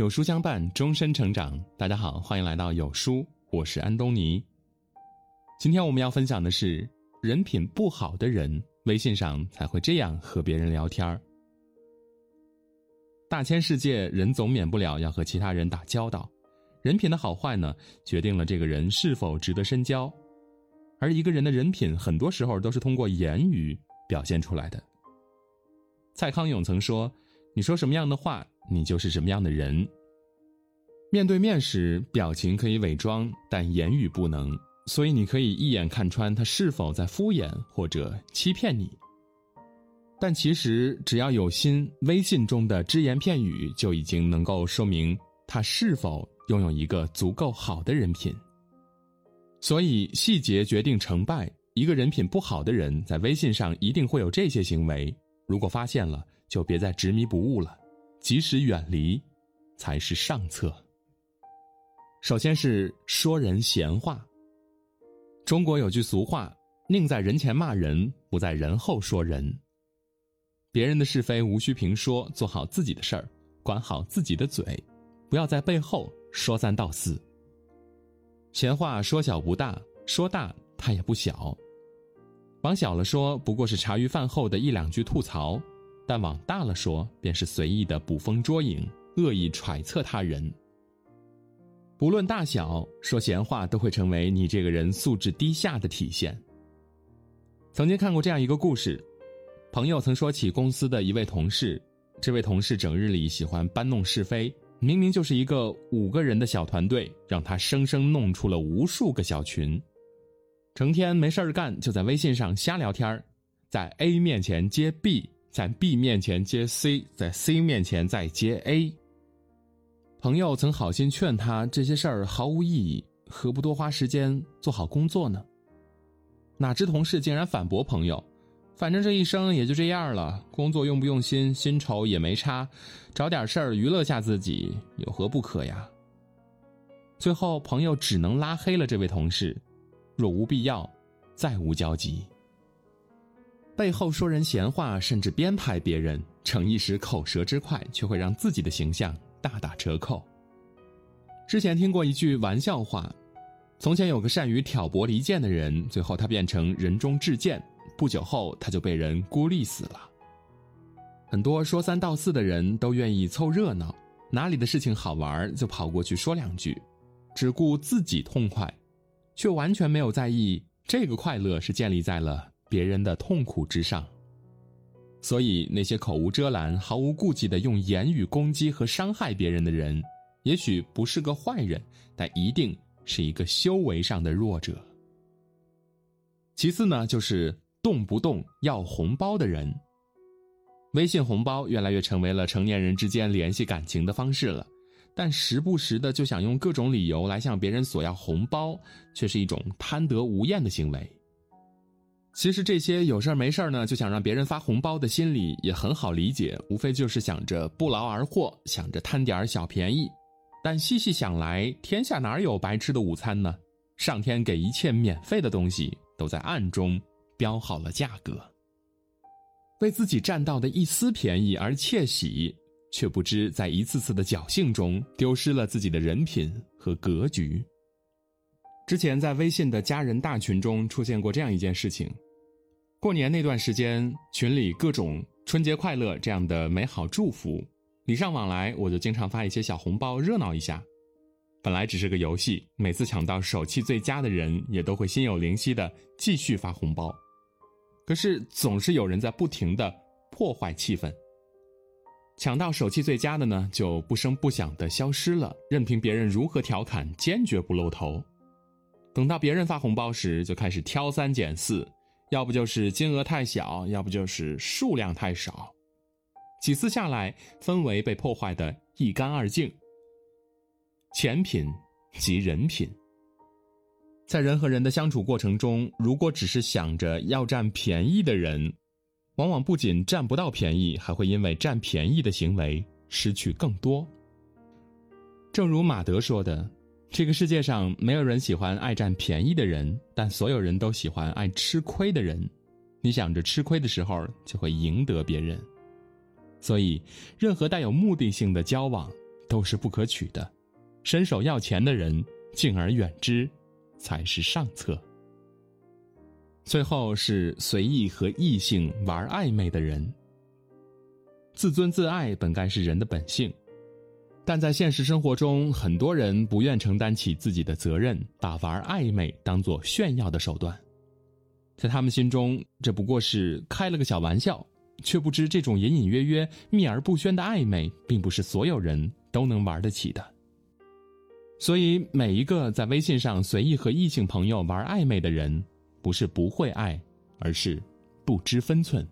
有书相伴，终身成长。大家好，欢迎来到有书，我是安东尼。今天我们要分享的是，人品不好的人，微信上才会这样和别人聊天儿。大千世界，人总免不了要和其他人打交道，人品的好坏呢，决定了这个人是否值得深交。而一个人的人品，很多时候都是通过言语表现出来的。蔡康永曾说：“你说什么样的话，你就是什么样的人。”面对面时，表情可以伪装，但言语不能，所以你可以一眼看穿他是否在敷衍或者欺骗你。但其实，只要有心，微信中的只言片语就已经能够说明他是否拥有一个足够好的人品。所以，细节决定成败。一个人品不好的人，在微信上一定会有这些行为。如果发现了，就别再执迷不悟了，及时远离，才是上策。首先是说人闲话。中国有句俗话：“宁在人前骂人，不在人后说人。”别人的是非无需评说，做好自己的事儿，管好自己的嘴，不要在背后说三道四。闲话说小不大，说大它也不小。往小了说，不过是茶余饭后的一两句吐槽；但往大了说，便是随意的捕风捉影，恶意揣测他人。不论大小，说闲话都会成为你这个人素质低下的体现。曾经看过这样一个故事，朋友曾说起公司的一位同事，这位同事整日里喜欢搬弄是非，明明就是一个五个人的小团队，让他生生弄出了无数个小群。成天没事儿干，就在微信上瞎聊天儿在 A 面前接 B，在 B 面前接 C，在 C 面前再接 A。朋友曾好心劝他，这些事儿毫无意义，何不多花时间做好工作呢？哪知同事竟然反驳朋友：“反正这一生也就这样了，工作用不用心，薪酬也没差，找点事儿娱乐下自己，有何不可呀？”最后，朋友只能拉黑了这位同事。若无必要，再无交集。背后说人闲话，甚至编排别人，逞一时口舌之快，却会让自己的形象大打折扣。之前听过一句玩笑话：从前有个善于挑拨离间的人，最后他变成人中至贱，不久后他就被人孤立死了。很多说三道四的人都愿意凑热闹，哪里的事情好玩就跑过去说两句，只顾自己痛快。却完全没有在意，这个快乐是建立在了别人的痛苦之上。所以，那些口无遮拦、毫无顾忌的用言语攻击和伤害别人的人，也许不是个坏人，但一定是一个修为上的弱者。其次呢，就是动不动要红包的人。微信红包越来越成为了成年人之间联系感情的方式了。但时不时的就想用各种理由来向别人索要红包，却是一种贪得无厌的行为。其实这些有事儿没事儿呢就想让别人发红包的心理也很好理解，无非就是想着不劳而获，想着贪点儿小便宜。但细细想来，天下哪有白吃的午餐呢？上天给一切免费的东西都在暗中标好了价格，为自己占到的一丝便宜而窃喜。却不知在一次次的侥幸中丢失了自己的人品和格局。之前在微信的家人大群中出现过这样一件事情：过年那段时间，群里各种“春节快乐”这样的美好祝福，礼尚往来，我就经常发一些小红包热闹一下。本来只是个游戏，每次抢到手气最佳的人，也都会心有灵犀的继续发红包。可是总是有人在不停的破坏气氛。抢到手气最佳的呢，就不声不响的消失了，任凭别人如何调侃，坚决不露头。等到别人发红包时，就开始挑三拣四，要不就是金额太小，要不就是数量太少。几次下来，氛围被破坏的一干二净。钱品及人品，在人和人的相处过程中，如果只是想着要占便宜的人。往往不仅占不到便宜，还会因为占便宜的行为失去更多。正如马德说的：“这个世界上没有人喜欢爱占便宜的人，但所有人都喜欢爱吃亏的人。你想着吃亏的时候，就会赢得别人。所以，任何带有目的性的交往，都是不可取的，伸手要钱的人敬而远之，才是上策。最后是随意和异性玩暧昧的人。自尊自爱本该是人的本性，但在现实生活中，很多人不愿承担起自己的责任，把玩暧昧当作炫耀的手段。在他们心中，这不过是开了个小玩笑，却不知这种隐隐约约、秘而不宣的暧昧，并不是所有人都能玩得起的。所以，每一个在微信上随意和异性朋友玩暧昧的人，不是不会爱，而是不知分寸。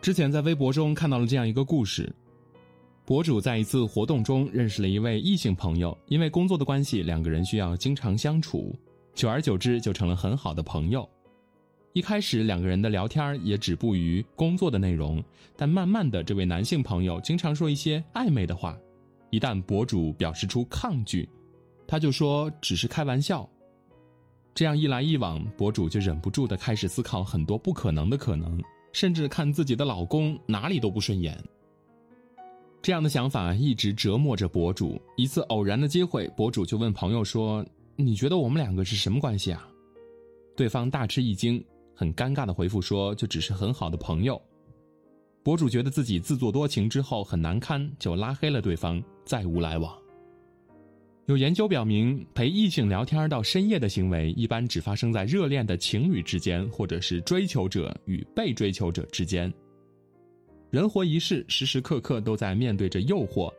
之前在微博中看到了这样一个故事：博主在一次活动中认识了一位异性朋友，因为工作的关系，两个人需要经常相处，久而久之就成了很好的朋友。一开始两个人的聊天也止步于工作的内容，但慢慢的，这位男性朋友经常说一些暧昧的话，一旦博主表示出抗拒，他就说只是开玩笑。这样一来一往，博主就忍不住的开始思考很多不可能的可能。甚至看自己的老公哪里都不顺眼。这样的想法一直折磨着博主。一次偶然的机会，博主就问朋友说：“你觉得我们两个是什么关系啊？”对方大吃一惊，很尴尬的回复说：“就只是很好的朋友。”博主觉得自己自作多情之后很难堪，就拉黑了对方，再无来往。有研究表明，陪异性聊天到深夜的行为，一般只发生在热恋的情侣之间，或者是追求者与被追求者之间。人活一世，时时刻刻都在面对着诱惑，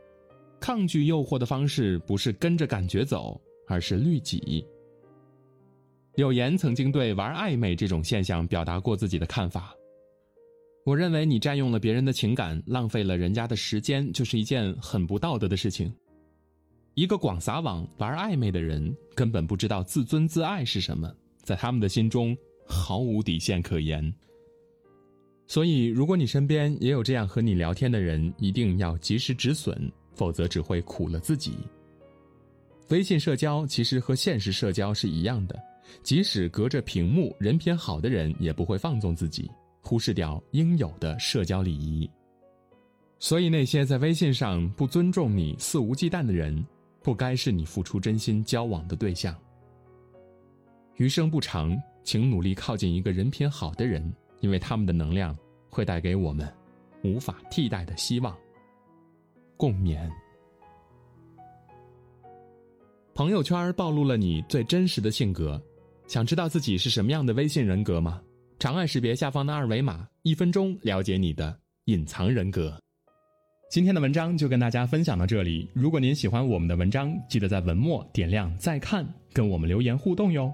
抗拒诱惑的方式不是跟着感觉走，而是律己。柳岩曾经对玩暧昧这种现象表达过自己的看法：我认为你占用了别人的情感，浪费了人家的时间，就是一件很不道德的事情。一个广撒网玩暧昧的人，根本不知道自尊自爱是什么，在他们的心中毫无底线可言。所以，如果你身边也有这样和你聊天的人，一定要及时止损，否则只会苦了自己。微信社交其实和现实社交是一样的，即使隔着屏幕，人品好的人也不会放纵自己，忽视掉应有的社交礼仪。所以，那些在微信上不尊重你、肆无忌惮的人。不该是你付出真心交往的对象。余生不长，请努力靠近一个人品好的人，因为他们的能量会带给我们无法替代的希望。共勉。朋友圈暴露了你最真实的性格，想知道自己是什么样的微信人格吗？长按识别下方的二维码，一分钟了解你的隐藏人格。今天的文章就跟大家分享到这里。如果您喜欢我们的文章，记得在文末点亮再看，跟我们留言互动哟。